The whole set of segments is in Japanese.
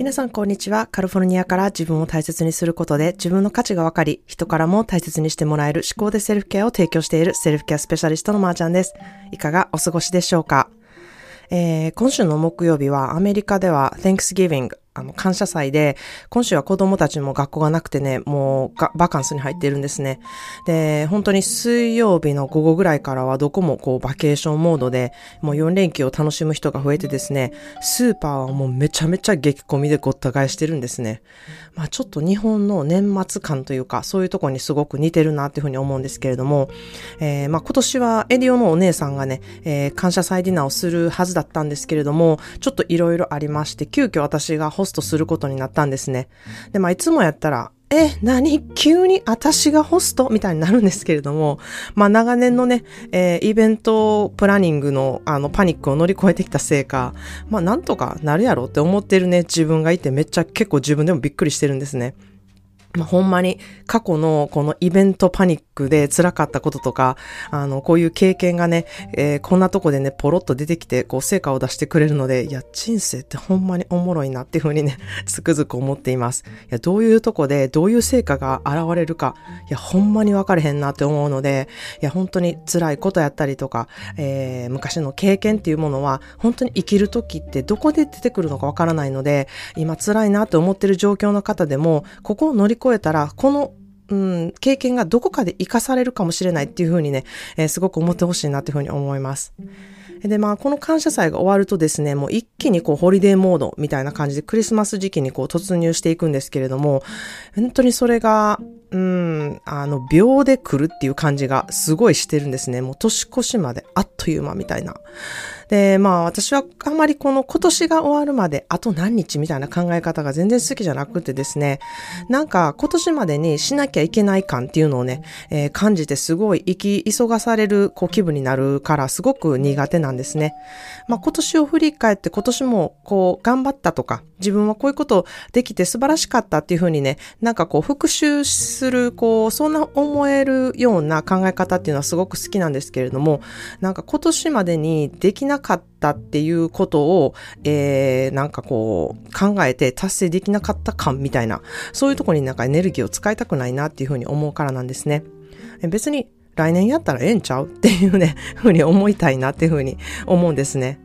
皆さんこんにちは。カルフォルニアから自分を大切にすることで自分の価値が分かり、人からも大切にしてもらえる思考でセルフケアを提供しているセルフケアスペシャリストのまーちゃんです。いかがお過ごしでしょうか？えー、今週の木曜日はアメリカでは Thanksgiving あの、感謝祭で、今週は子供たちも学校がなくてね、もうバカンスに入ってるんですね。で、本当に水曜日の午後ぐらいからはどこもこうバケーションモードで、もう4連休を楽しむ人が増えてですね、スーパーはもうめちゃめちゃ激混みでごった返してるんですね。まあちょっと日本の年末感というか、そういうとこにすごく似てるなっていうふうに思うんですけれども、えー、まあ今年はエリオのお姉さんがね、えー、感謝祭ディナーをするはずだったんですけれども、ちょっといろいろありまして、急遽私がホトすることになったんですね。で、まあ、いつもやったら、え、何？急に私がホスト？みたいになるんですけれども、まあ長年のね、えー、イベントプランニングのあのパニックを乗り越えてきたせいか、まあなんとかなるやろって思ってるね、自分がいてめっちゃ結構自分でもびっくりしてるんですね。まあ、ほんまに過去のこのイベントパニックで辛かったこととか、あの、こういう経験がね、えー、こんなとこでね、ポロッと出てきて、こう、成果を出してくれるので、いや、人生ってほんまにおもろいなっていうふうにね、つくづく思っています。いや、どういうとこで、どういう成果が現れるか、いや、ほんまに分かれへんなって思うので、いや、本当に辛いことやったりとか、えー、昔の経験っていうものは、本当に生きるときってどこで出てくるのかわからないので、今辛いなって思ってる状況の方でも、ここを乗り越えたら、このうん、経験がどこかで活かされるかもしれないっていうふうにね、えー、すごく思ってほしいなっていうふうに思います。で、まあ、この感謝祭が終わるとですね、もう一気にこう、ホリデーモードみたいな感じでクリスマス時期にこう、突入していくんですけれども、本当にそれが、うん、あの、秒で来るっていう感じがすごいしてるんですね。もう年越しまであっという間みたいな。で、まあ私はあまりこの今年が終わるまであと何日みたいな考え方が全然好きじゃなくてですね、なんか今年までにしなきゃいけない感っていうのをね、えー、感じてすごい生き急がされるこう気分になるからすごく苦手なんですね。まあ今年を振り返って今年もこう頑張ったとか、自分はこういうことできて素晴らしかったっていうふうにね、なんかこう復習すする、こう、そんな思えるような考え方っていうのはすごく好きなんですけれども、なんか今年までにできなかったっていうことを、えー、なんかこう、考えて達成できなかった感みたいな、そういうとこになんかエネルギーを使いたくないなっていうふうに思うからなんですね。別に来年やったらええんちゃう？っていうね、ふうに思いたいなっていうふうに思うんですね。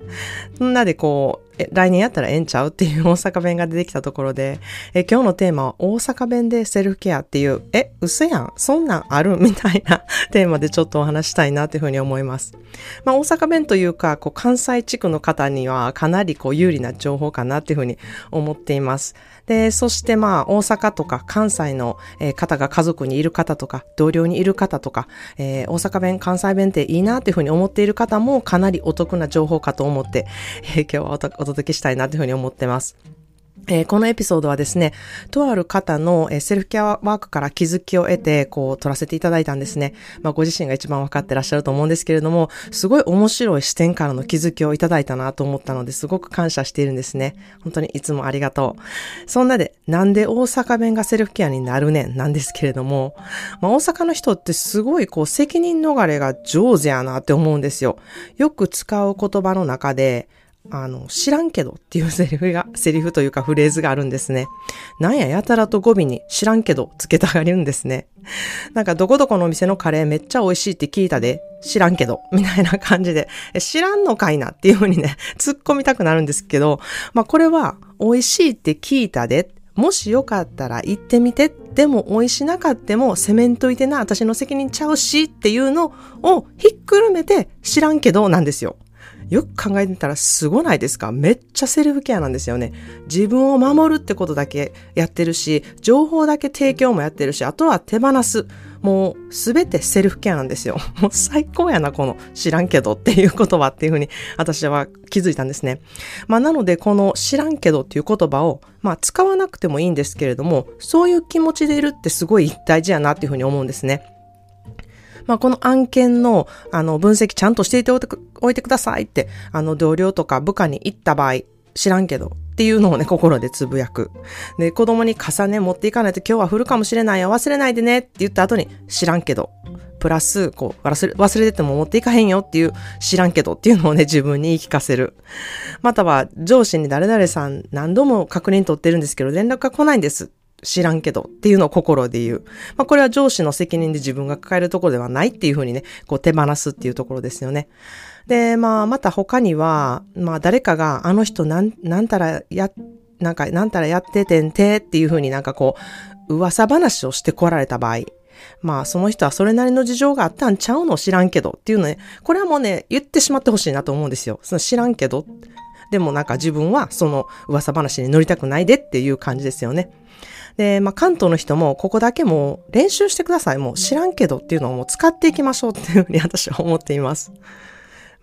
そんなでこう、来年やったらええんちゃう？っていう 大阪弁が出てきたところで、え、今日のテーマは大阪弁でセルフケアっていう、え、嘘やんそんなんある？みたいなテーマでちょっとお話したいなっていうふうに思います。まあ大阪弁というか、こう関西地区の方にはかなりこう有利な情報かなっていうふうに思っています。で、そしてまあ大阪とか関西の方が家族にいる方とか、同僚にいる方とか、えー、大阪弁、関西弁っていいなっていうふうに思っている方もかなりお得な情報かと思って、えー、今日はお届けしたいなというふうに思ってます。えー、このエピソードはですね、とある方の、えー、セルフケアワークから気づきを得て、こう、撮らせていただいたんですね。まあ、ご自身が一番分かってらっしゃると思うんですけれども、すごい面白い視点からの気づきをいただいたなと思ったので、すごく感謝しているんですね。本当にいつもありがとう。そんなで、なんで大阪弁がセルフケアになるねん？なんですけれども、まあ、大阪の人ってすごいこう、責任逃れが上手やなって思うんですよ。よく使う言葉の中で、あの、知らんけどっていうセリフが、セリフというかフレーズがあるんですね。なんややたらと語尾に知らんけどつけたがるんですね。なんかどこどこのお店のカレーめっちゃ美味しいって聞いたで、知らんけど、みたいな感じで、知らんのかいなっていうふうにね、突っ込みたくなるんですけど、まあこれは美味しいって聞いたで、もしよかったら行ってみて、でも美味しなかってもセメントいてな、私の責任ちゃうしっていうのをひっくるめて知らんけどなんですよ。よく考えてたらすごないですか？めっちゃセルフケアなんですよね。自分を守るってことだけやってるし、情報だけ提供もやってるし、あとは手放す。もうすべてセルフケアなんですよ。もう最高やな、この知らんけどっていう言葉っていうふうに私は気づいたんですね。まあなのでこの知らんけどっていう言葉をまあ使わなくてもいいんですけれども、そういう気持ちでいるってすごい大事やなっていうふうに思うんですね。まあ、この案件の、あの、分析ちゃんとしていておいてくださいって、あの、同僚とか部下に言った場合、知らんけど、っていうのをね、心でつぶやく。で、子供に傘ね、持っていかないと今日は降るかもしれないよ、忘れないでねって言った後に、知らんけど。プラス、こう、忘れ、忘れてても持っていかへんよっていう、知らんけどっていうのをね、自分に言い聞かせる。または、上司に誰々さん何度も確認取ってるんですけど、連絡が来ないんです。知らんけどっていうのを心で言う。まあ、これは上司の責任で自分が抱えるところではないっていうふうにね、こう手放すっていうところですよね。で、まあ、また他には、まあ、誰かが、あの人なん、なんたらや、なんか、なんたらやっててんてっていうふうになんかこう、噂話をして来られた場合、まあ、その人はそれなりの事情があったんちゃうの知らんけどっていうのね、これはもうね、言ってしまってほしいなと思うんですよ。その知らんけど。でもなんか自分はその噂話に乗りたくないでっていう感じですよね。で、まあ、関東の人もここだけもう練習してください。もう知らんけどっていうのをもう使っていきましょうっていうふうに私は思っています。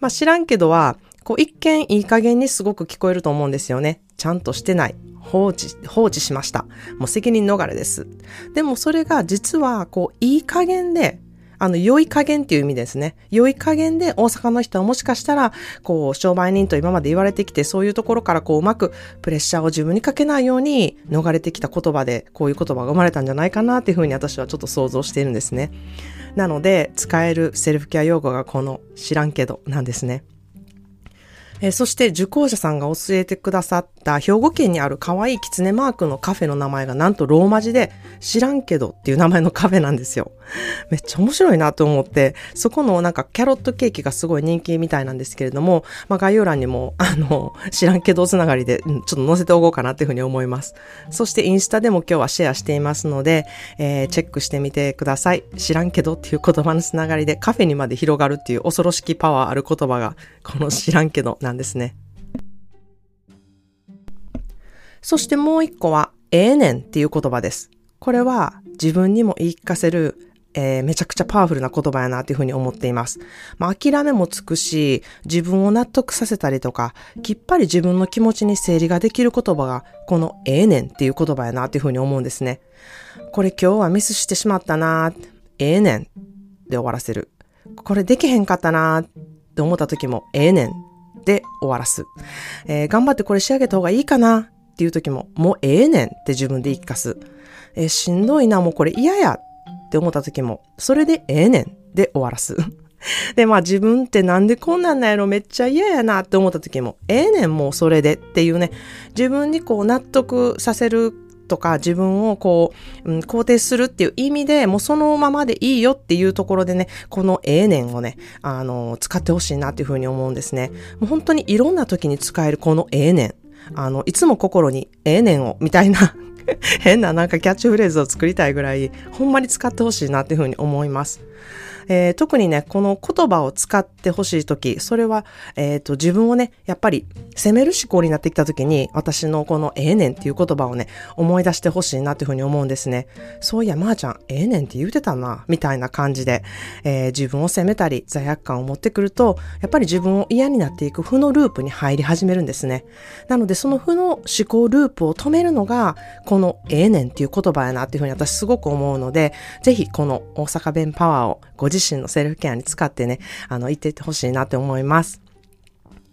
まあ、知らんけどは、こう一見いい加減にすごく聞こえると思うんですよね。ちゃんとしてない。放置、放置しました。もう責任逃れです。でもそれが実は、こう、いい加減で、あの、良い加減っていう意味ですね。良い加減で大阪の人はもしかしたら、こう、商売人と今まで言われてきて、そういうところからこう、うまくプレッシャーを自分にかけないように逃れてきた言葉で、こういう言葉が生まれたんじゃないかなっていうふうに私はちょっと想像しているんですね。なので、使えるセルフケア用語がこの知らんけどなんですね。え、そして受講者さんが教えてくださった兵庫県にある可愛い狐マークのカフェの名前がなんとローマ字で知らんけどっていう名前のカフェなんですよ。めっちゃ面白いなと思って、そこのなんかキャロットケーキがすごい人気みたいなんですけれども、まあ概要欄にもあの、知らんけどつながりで、ちょっと載せておこうかなっていうふうに思います。そしてインスタでも今日はシェアしていますので、えー、チェックしてみてください。知らんけどっていう言葉のつながりでカフェにまで広がるっていう恐ろしきパワーある言葉がこの知らんけどなんですね。そしてもう一個は、ええねんっていう言葉です。これは自分にも言い聞かせる、えー、めちゃくちゃパワフルな言葉やなっていうふうに思っています。まあ、諦めもつくし、自分を納得させたりとか、きっぱり自分の気持ちに整理ができる言葉が、このええねんっていう言葉やなっていうふうに思うんですね。これ今日はミスしてしまったなええねんで終わらせる。これできへんかったなって思った時も、ええねんで終わらす。えー、頑張ってこれ仕上げた方がいいかなっていう時も、もうええねんって自分で言い聞かす。えー、しんどいな、もうこれ嫌やって思った時も、それでええねんで終わらす。で、まあ自分ってなんでこんなんなんやろめっちゃ嫌やなって思った時も、ええねんもうそれでっていうね、自分にこう納得させるとか自分をこう、うん、肯定するっていう意味で、もうそのままでいいよっていうところでね、このええねんをね、あの、使ってほしいなっていうふうに思うんですね。もう本当にいろんな時に使えるこのええねん。あの、いつも心にええねんを、みたいな 変ななんかキャッチフレーズを作りたいぐらい、ほんまに使ってほしいなっていうふうに思います。えー、特にね、この言葉を使ってほしいとき、それは、えっ、ー、と、自分をね、やっぱり責める思考になってきたときに、私のこのええねんっていう言葉をね、思い出してほしいなっていうふうに思うんですね。そういや、まー、あ、ちゃん、ええねんって言うてたな、みたいな感じで、えー、自分を責めたり、罪悪感を持ってくると、やっぱり自分を嫌になっていく負のループに入り始めるんですね。なので、その負の思考ループを止めるのが、このええねんっていう言葉やなっていうふうに私すごく思うので、ぜひこの大阪弁パワーをご自身のセルフケアに使ってね、あの、言っていってほしいなって思います。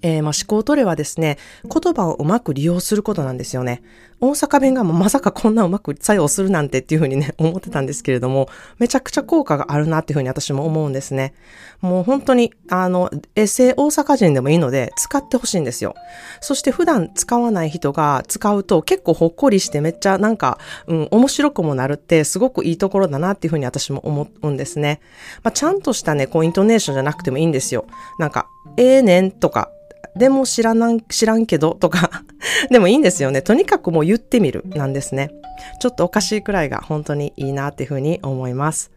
えー、まあ、思考トレはですね、言葉をうまく利用することなんですよね。大阪弁がまさかこんなうまく作用するなんてっていうふうにね、思ってたんですけれども、めちゃくちゃ効果があるなっていうふうに私も思うんですね。もう本当に、あの、エセ大阪人でもいいので、使ってほしいんですよ。そして普段使わない人が使うと結構ほっこりしてめっちゃなんか、うん、面白くもなるってすごくいいところだなっていうふうに私も思うんですね。まあ、ちゃんとしたね、こうイントネーションじゃなくてもいいんですよ。なんか、ええー、ねんとか、でも知らなん知らんけどとか でもいいんですよね。とにかくもう言ってみるなんですね。ちょっとおかしいくらいが本当にいいなっていうふうに思います。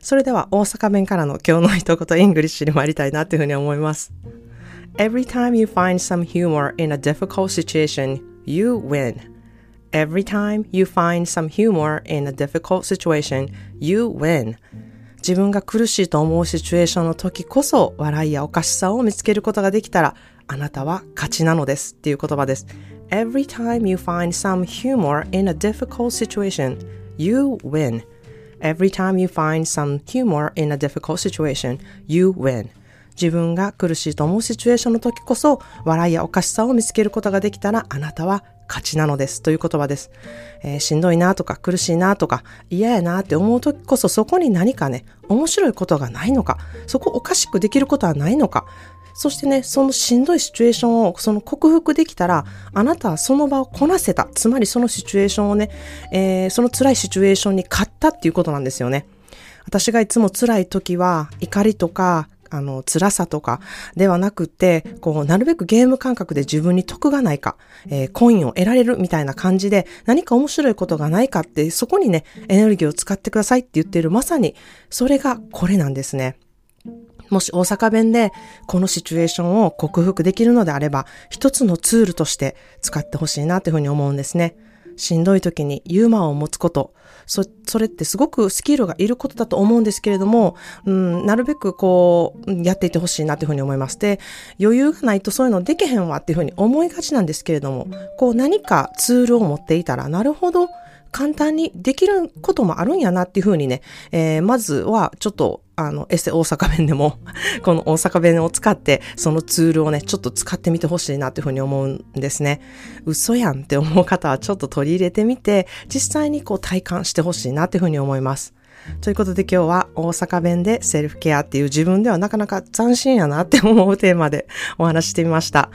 それでは大阪弁からの今日の一言 English に参りたいなっていうふうに思います。Every time you find some humor in a difficult situation, you win. Every time you find some humor in a difficult situation, you win. 自分が苦しいと思うシチュエーションの時こそ笑いやおかしさを見つけることができたらあなたは勝ちなのですっていう言葉です。Every time you find some humor in a difficult situation, you win. Every time you find some humor in a difficult situation, you win. 自分が苦しいと思うシチュエーションの時こそ笑いやおかしさを見つけることができたらあなたは勝ちなのですという言葉です。えー、しんどいなとか苦しいなとか嫌やなって思う時こそそこに何かね、面白いことがないのか、そこおかしくできることはないのか、そしてね、そのしんどいシチュエーションをその克服できたら、あなたはその場をこなせた。つまりそのシチュエーションをね、えー、その辛いシチュエーションに勝ったっていうことなんですよね。私がいつも辛い時は怒りとかあの、辛さとかではなくて、こう、なるべくゲーム感覚で自分に得がないか、えー、コインを得られるみたいな感じで、何か面白いことがないかって、そこにね、エネルギーを使ってくださいって言っている、まさに、それがこれなんですね。もし大阪弁でこのシチュエーションを克服できるのであれば、一つのツールとして使ってほしいなというふうに思うんですね。しんどい時にユーモアを持つこと、そ、それってすごくスキルがいることだと思うんですけれども、うん、なるべくこう、やっていてほしいなというふうに思います。で、余裕がないとそういうのできへんわっていうふうに思いがちなんですけれども、こう何かツールを持っていたら、なるほど、簡単にできることもあるんやなっていうふうにね、えー、まずはちょっとあの、エセ大阪弁でも この大阪弁を使って、そのツールをね、ちょっと使ってみてほしいなっていうふうに思うんですね。嘘やんって思う方はちょっと取り入れてみて、実際にこう体感してほしいなっていうふうに思います。ということで今日は大阪弁でセルフケアっていう自分ではなかなか斬新やなって思うテーマでお話してみました。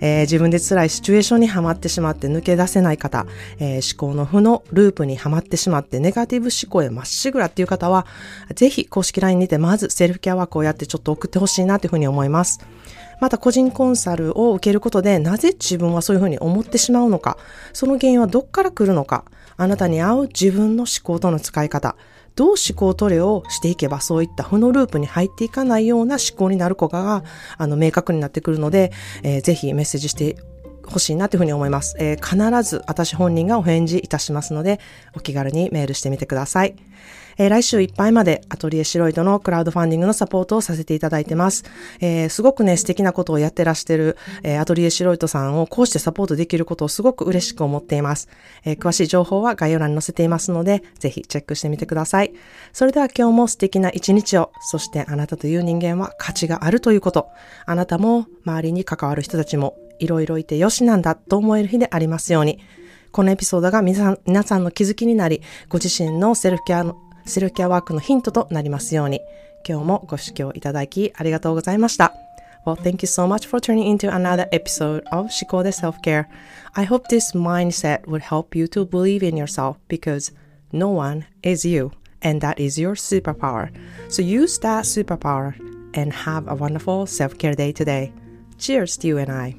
えー、自分で辛いシチュエーションにはまってしまって抜け出せない方、えー、思考の負のループにはまってしまってネガティブ思考へまっしぐらっていう方は、ぜひ公式 LINE にてまずセルフケアワークをやってちょっと送ってほしいなというふうに思います。また個人コンサルを受けることでなぜ自分はそういうふうに思ってしまうのか、その原因はどっから来るのか、あなたに合う自分の思考との使い方、どう思考トレをしていけばそういった負のループに入っていかないような思考になる子が、あの、明確になってくるので、えー、ぜひメッセージしてほしいなというふうに思います。えー、必ず私本人がお返事いたしますので、お気軽にメールしてみてください。えー、来週いっぱいまでアトリエシロイドのクラウドファンディングのサポートをさせていただいてます。えー、すごくね、素敵なことをやってらしてる、えー、アトリエシロイドさんをこうしてサポートできることをすごく嬉しく思っています。え詳しい情報は概要欄に載せていますので、ぜひチェックしてみてください。それでは今日も素敵な一日を、そしてあなたという人間は価値があるということ、あなたも周りに関わる人たちもいろいろいてよしなんだと思える日でありますように。このエピソードが皆さん皆さんの気づきになり、ご自身のセルフケアのセルフケアワークのヒントとなりますように、今日もご視聴いただきありがとうございました。Well, thank you so much for tuning into another episode of Shikode Self-Care. I hope this mindset would help you to believe in yourself because no one is you, and that is your superpower. So use that superpower and have a wonderful self-care day today. Cheers to you and I.